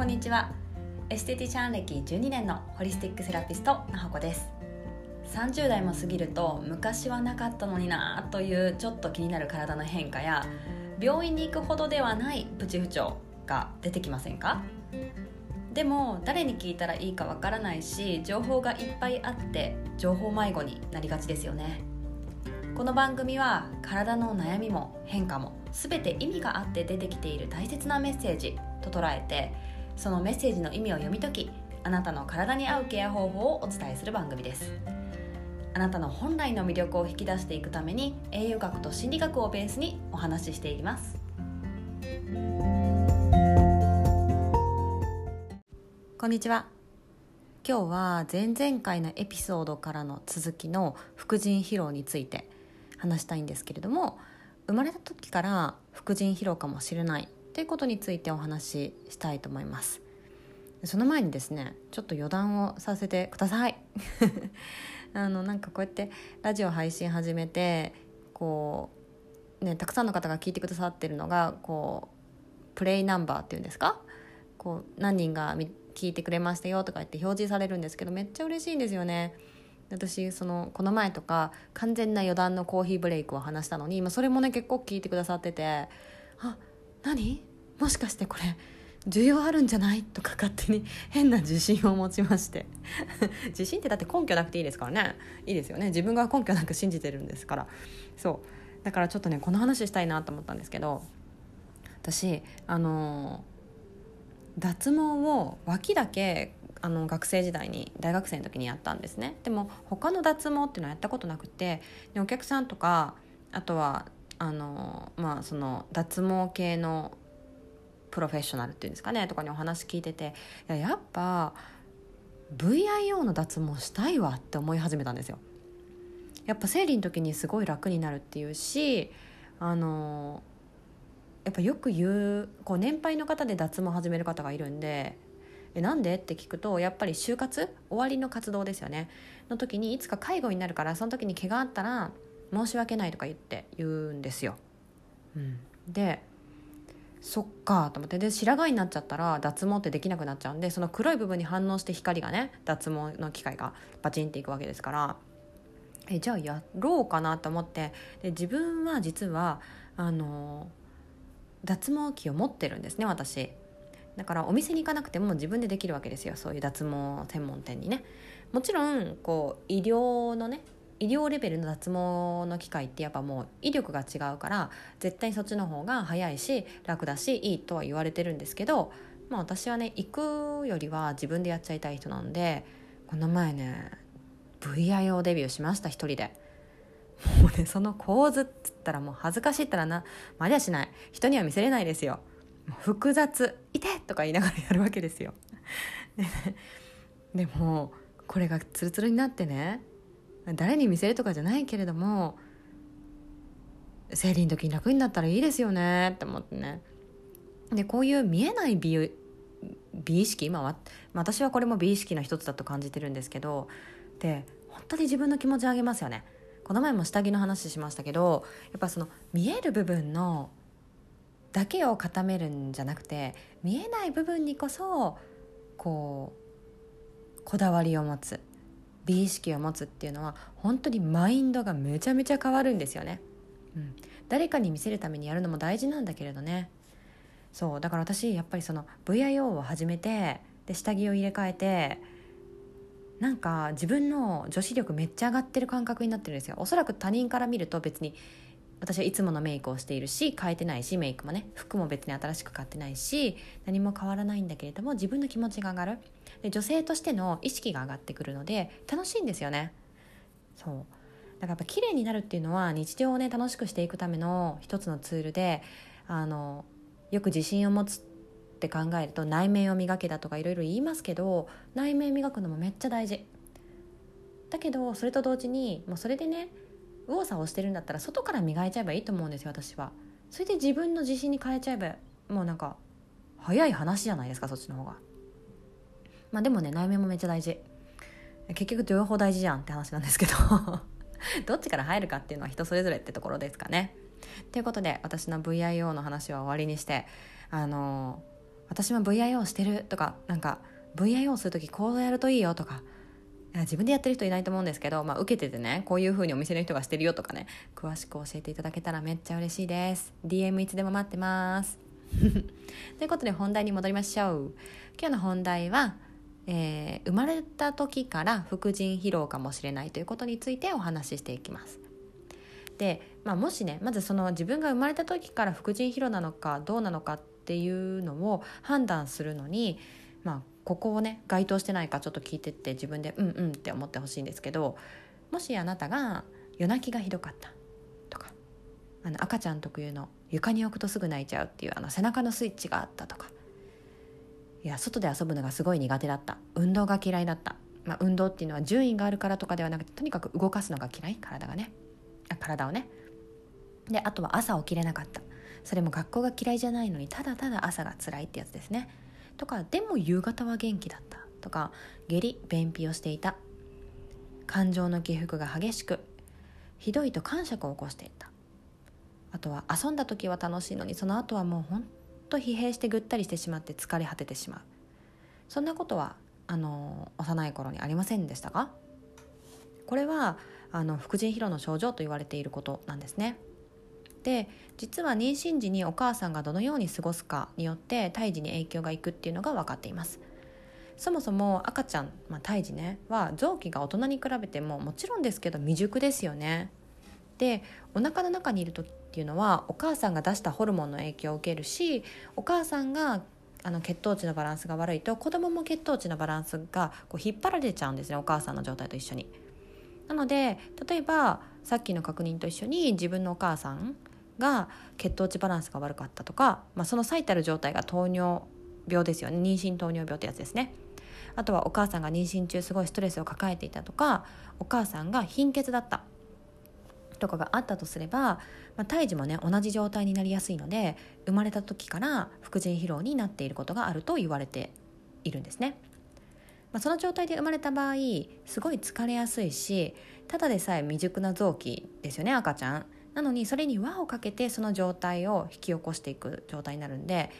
こんにちは。エステティシャン歴12年のホリスティックセラピストなほこです。30代も過ぎると昔はなかったのになというちょっと気になる体の変化や病院に行くほどではないプチ不調が出てきませんか？でも誰に聞いたらいいかわからないし情報がいっぱいあって情報迷子になりがちですよね。この番組は体の悩みも変化も全て意味があって出てきている大切なメッセージと捉えてそのメッセージの意味を読み解きあなたの体に合うケア方法をお伝えする番組です。あなたの本来の魅力を引き出していくために栄養学と心理学をベースにお話ししていきます。こんにちは。今日は前々回のエピソードからの続きの副腎疲労について話したいんですけれども生まれた時から副腎疲労かもしれない。ということについてお話ししたいと思います。その前にですねちょっと余談をさせてください。あのなんかこうやってラジオ配信始めてこうねたくさんの方が聞いてくださってるのがこうプレイナンバーっていうんですか？こう何人が聞いてくれましたよとか言って表示されるんですけどめっちゃ嬉しいんですよね。私そのこの前とか完全な余談のコーヒーブレイクを話したのに今それもね結構聞いてくださっててあ何？もしかしてこれ需要あるんじゃない？とか勝手に 変な自信を持ちまして。自信ってだって根拠なくていいですからね。いいですよね。自分が根拠なく信じてるんですから。そう。だからちょっとねこの話したいなと思ったんですけど私あの脱毛を脇だけあの学生時代に大学生の時にやったんですね。でも他の脱毛っていうのはやったことなくてでお客さんとかあとはあのまあその脱毛系のプロフェッショナルっていうんですかねとかにお話聞いてていややっぱ VIO の脱毛したいわって思い始めたんですよ。やっぱ生理の時にすごい楽になるっていうしあのやっぱよく言うこう年配の方で脱毛始める方がいるんでえなんでって聞くとやっぱり就活終わりの活動ですよね。の時にいつか介護になるからその時に毛があったら申し訳ないとか言って言うんですよ。うん、でそっかと思って。で白髪になっちゃったら脱毛ってできなくなっちゃうんでその黒い部分に反応して光がね脱毛の機械がバチンっていくわけですから。えじゃあやろうかなと思って。で自分は実はあの脱毛器を持ってるんですね私。だからお店に行かなくても自分でできるわけですよ。そういう脱毛専門店にね。もちろんこう医療のね医療レベルの脱毛の機械ってやっぱもう威力が違うから絶対そっちの方が早いし楽だしいいとは言われてるんですけど、まあ、私はね行くよりは自分でやっちゃいたい人なんでこの前ね VIO デビューしました一人で。もうねその構図っつったらもう恥ずかしいったらなまりゃしない人には見せれないですよ複雑「いて!」とか言いながらやるわけですよ,、でもこれがツルツルになってね誰に見せるとかじゃないけれども生理の時に楽になったらいいですよねって思ってね。でこういう見えない美美意識今は私はこれも美意識の一つだと感じてるんですけどで本当に自分の気持ち上げますよね。この前も下着の話しましたけどやっぱその見える部分のだけを固めるんじゃなくて見えない部分にこそこうこだわりを持つ。美意識を持つっていうのは本当にマインドがめちゃめちゃ変わるんですよね、うん、誰かに見せるためにやるのも大事なんだけれどね。そう。だから私やっぱりその VIO を始めてで下着を入れ替えてなんか自分の女子力めっちゃ上がってる感覚になってるんですよ。おそらく他人から見ると別に私はいつものメイクをしているし変えてないしメイクもね服も別に新しく買ってないし何も変わらないんだけれども自分の気持ちが上がる。で女性としての意識が上がってくるので楽しいんですよね。そう。だからやっぱ綺麗になるっていうのは日常をね楽しくしていくための一つのツールであのよく自信を持つって考えると内面を磨けだとかいろいろ言いますけど内面磨くのもめっちゃ大事。だけどそれと同時にもうそれでね右往左往してるんだったら外から磨いちゃえばいいと思うんですよ私は。それで自分の自信に変えちゃえばもうなんか早い話じゃないですかそっちの方が。まあでもね内面もめっちゃ大事。結局両方大事じゃんって話なんですけど。どっちから入るかっていうのは人それぞれってところですかね。ということで私の VIO の話は終わりにしてあの私も VIO してるとかなんか VIO する時こうやるといいよとか自分でやってる人いないと思うんですけど、まあ、受けててねこういう風にお店の人がしてるよとかね詳しく教えていただけたらめっちゃ嬉しいです。DM いつでも待ってます。ということで本題に戻りましょう。今日の本題は、えー、生まれた時から副腎疲労かもしれないということについてお話ししていきます。で、まあ、もしねまずその自分が生まれた時から副腎疲労なのかどうなのかっていうのを判断するのにまあここをね該当してないかちょっと聞いてって自分でうんうんって思ってほしいんですけどもしあなたが夜泣きがひどかったとかあの赤ちゃん特有の床に置くとすぐ泣いちゃうっていうあの背中のスイッチがあったとかいや外で遊ぶのがすごい苦手だった。運動が嫌いだった、まあ、運動っていうのは順位があるからとかではなくてとにかく動かすのが嫌い。体がね。体をね。であとは朝起きれなかった。それも学校が嫌いじゃないのにただただ朝が辛いってやつですね。とかでも夕方は元気だったとか下痢便秘をしていた。感情の起伏が激しくひどいと感触を起こしていた。あとは遊んだ時は楽しいのにその後はもうほんと疲弊してぐったりしてしまって疲れ果ててしまう。そんなことはあの幼い頃にありませんでしたかこれはあの副腎疲労の症状と言われていることなんですね。で実は妊娠時にお母さんがどのように過ごすかによって胎児に影響がいくっていうのが分かっていますそもそも赤ちゃん、まあ、胎児ねは臓器が大人に比べてももちろんですけど未熟ですよねでお腹の中にいる時っていうのはお母さんが出したホルモンの影響を受けるしお母さんがあの血糖値のバランスが悪いと子供も血糖値のバランスがこう引っ張られちゃうんですねお母さんの状態と一緒に。なので例えばさっきの確認と一緒に自分のお母さんが血糖値バランスが悪かったとか、まあ、その最たる状態が糖尿病ですよね妊娠糖尿病ってやつですねあとはお母さんが妊娠中すごいストレスを抱えていたとかお母さんが貧血だったとかがあったとすれば、まあ、胎児もね同じ状態になりやすいので生まれた時から副腎疲労になっていることがあると言われているんですね。まあ、その状態で生まれた場合すごい疲れやすいしただでさえ未熟な臓器ですよね赤ちゃん。なのにそれに輪をかけてその状態を引き起こしていく状態になるんで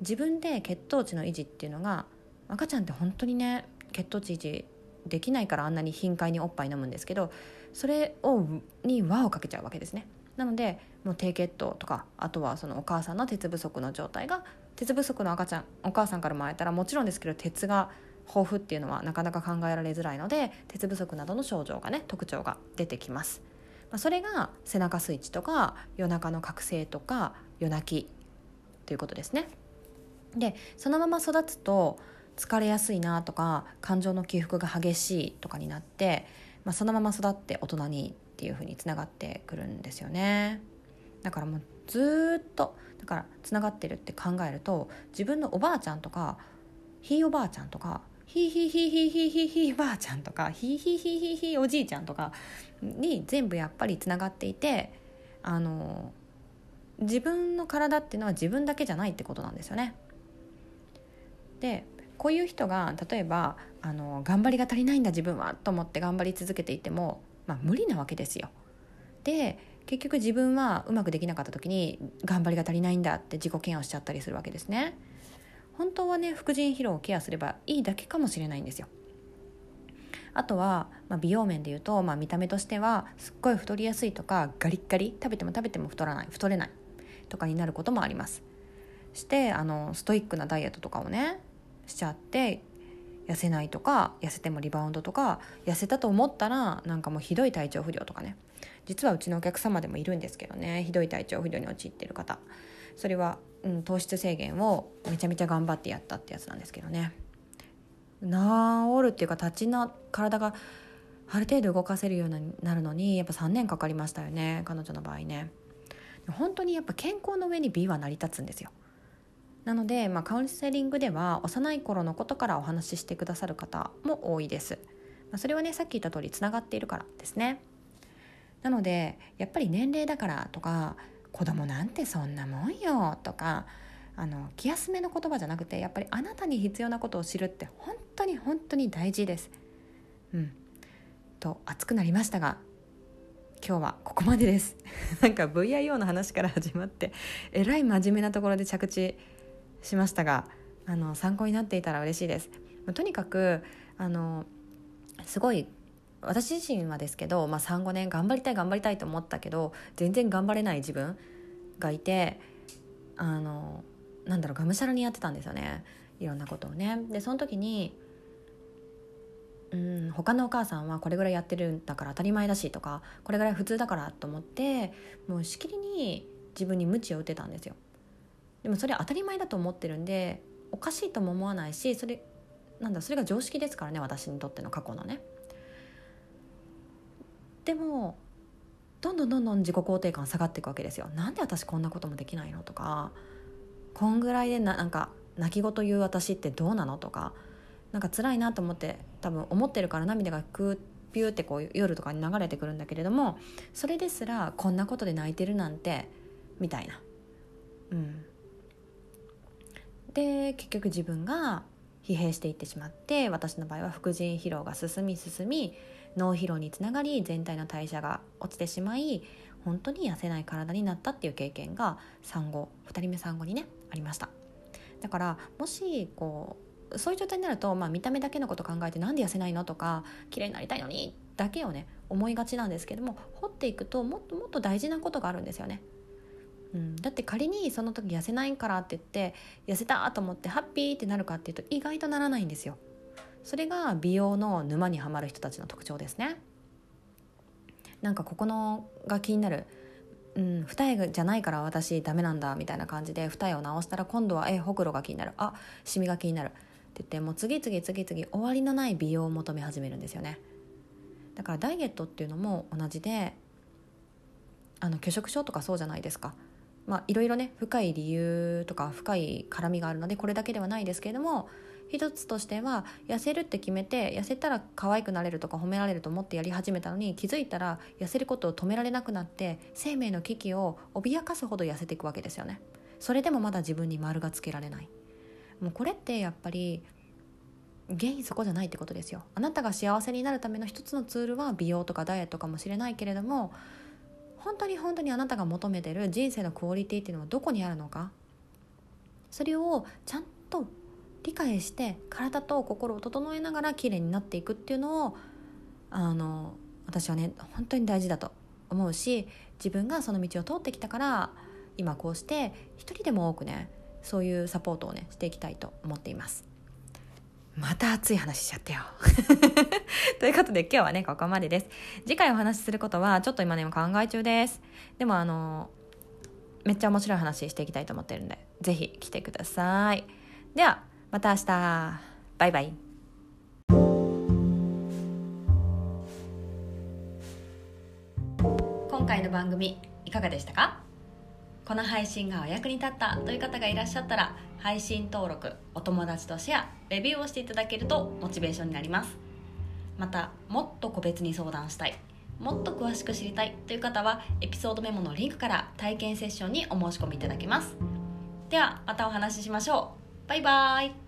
自分で血糖値の維持っていうのが赤ちゃんって本当にね血糖値維持できないからあんなに頻回におっぱい飲むんですけどそれをに輪をかけちゃうわけですね。なのでもう低血糖とかあとはそのお母さんの鉄不足の状態が鉄不足の赤ちゃんお母さんからもらえたらもちろんですけど鉄が豊富っていうのはなかなか考えられづらいので鉄不足などの症状がね特徴が出てきます。まあ、それが背中スイッチとか夜中の覚醒とか夜泣きということですね。でそのまま育つと疲れやすいなとか感情の起伏が激しいとかになって、まあ、そのまま育って大人にっていうふうにつながってくるんですよね。だからもうずっとだからつながってるって考えると自分のおばあちゃんとかひいおばあちゃんとかひいひいひいひひひひばあちゃんとかひいひいひひひおじいちゃんとかに全部やっぱりつながっていてあの自分の体っていうのは自分だけじゃないってことなんですよね。でこういう人が例えばあの頑張りが足りないんだ自分はと思って頑張り続けていても、まあ、無理なわけですよ。で結局自分はうまくできなかった時に頑張りが足りないんだって自己嫌悪しちゃったりするわけですね。本当はね副腎疲労をケアすればいいだけかもしれないんですよ。あとは、まあ、美容面でいうと、まあ、見た目としてはすっごい太りやすいとかガリッガリ食べても食べても太らない太れないとかになることもあります。してあのストイックなダイエットとかをねしちゃって痩せないとか痩せてもリバウンドとか痩せたと思ったらなんかもうひどい体調不良とかね。実はうちのお客様でもいるんですけどねひどい体調不良に陥ってる方。それは、うん、糖質制限をめちゃめちゃ頑張ってやったってやつなんですけどね。治るっていうか立ちな体がある程度動かせるようになるのにやっぱ3年かかりましたよね彼女の場合ね。本当にやっぱ健康の上に美は成り立つんですよ。なので、まあ、カウンセリングでは幼い頃のことからお話ししてくださる方も多いです、まあ、それはねさっき言った通りつながっているからですね。なのでやっぱり年齢だからとか子供なんてそんなもんよとかあの気休めの言葉じゃなくてやっぱりあなたに必要なことを知るって本当に本当に大事です。うん、と熱くなりましたが今日はここまでです。なんか VIO の話から始まってえらい真面目なところで着地しましたがあの参考になっていたら嬉しいです。とにかくあのすごい私自身はですけど、まあ、35年頑張りたい頑張りたいと思ったけど全然頑張れない自分がいてあのなんだろうがむしゃらにやってたんですよねいろんなことをね。でその時にうん他のお母さんはこれぐらいやってるんだから当たり前だしとかこれぐらい普通だからと思ってもうしきりに自分に鞭を打てたんですよ。でもそれ当たり前だと思ってるんでおかしいとも思わないしそれなんだそれが常識ですからね私にとっての過去のね。でもどんどんどんどん自己肯定感下がっていくわけですよ。なんで私こんなこともできないのとかこんぐらいでななんか泣き言言う私ってどうなのとかなんか辛いなと思って多分思ってるから涙がクーピューってこう夜とかに流れてくるんだけれどもそれですらこんなことで泣いてるなんてみたいな。うん、で結局自分が疲弊していってしまって私の場合は副腎疲労が進み進み脳疲労につながり全体の代謝が落ちてしまい本当に痩せない体になったっていう経験が産後2人目産後にねありましただからもしこうそういう状態になると、まあ、見た目だけのこと考えてなんで痩せないのとか綺麗になりたいのにだけをね思いがちなんですけども掘っていくともっともっと大事なことがあるんですよね。うん、だって仮にその時痩せないからって言って痩せたと思ってハッピーってなるかっていうと意外とならないんですよ。それが美容の沼にはまる人たちの特徴ですね。なんかここのが気になる。うん、二重じゃないから私ダメなんだみたいな感じで二重を直したら今度はえほくろが気になる。あシミが気になるって言ってもう次々次々終わりのない美容を求め始めるんですよね。だからダイエットっていうのも同じであの拒食症とかそうじゃないですか。まあいろいろね深い理由とか深い絡みがあるのでこれだけではないですけれども一つとしては痩せるって決めて痩せたら可愛くなれるとか褒められると思ってやり始めたのに気づいたら痩せることを止められなくなって生命の危機を脅かすほど痩せていくわけですよね。それでもまだ自分に丸がつけられない。もうこれってやっぱり原因そこじゃないってことですよ。あなたが幸せになるための一つのツールは美容とかダイエットかもしれないけれども本当に本当にあなたが求めてる人生のクオリティっていうのはどこにあるのか？それをちゃんと理解して体と心を整えながら綺麗になっていくっていうのをあの私はね本当に大事だと思うし自分がその道を通ってきたから今こうして一人でも多くねそういうサポートをねしていきたいと思っています。また熱い話しちゃったよ。ということで今日はねここまでです。次回お話しすることはちょっと今ね考え中です。でもあのめっちゃ面白い話していきたいと思ってるんで是非来てください。ではまた明日。バイバイ。今回の番組いかがでしたか？この配信がお役に立ったという方がいらっしゃったら配信登録お友達とシェアレビューをしていただけるとモチベーションになります。またもっと個別に相談したいもっと詳しく知りたいという方はエピソードメモのリンクから体験セッションにお申し込みいただけます。ではまたお話ししましょう。バイバーイ。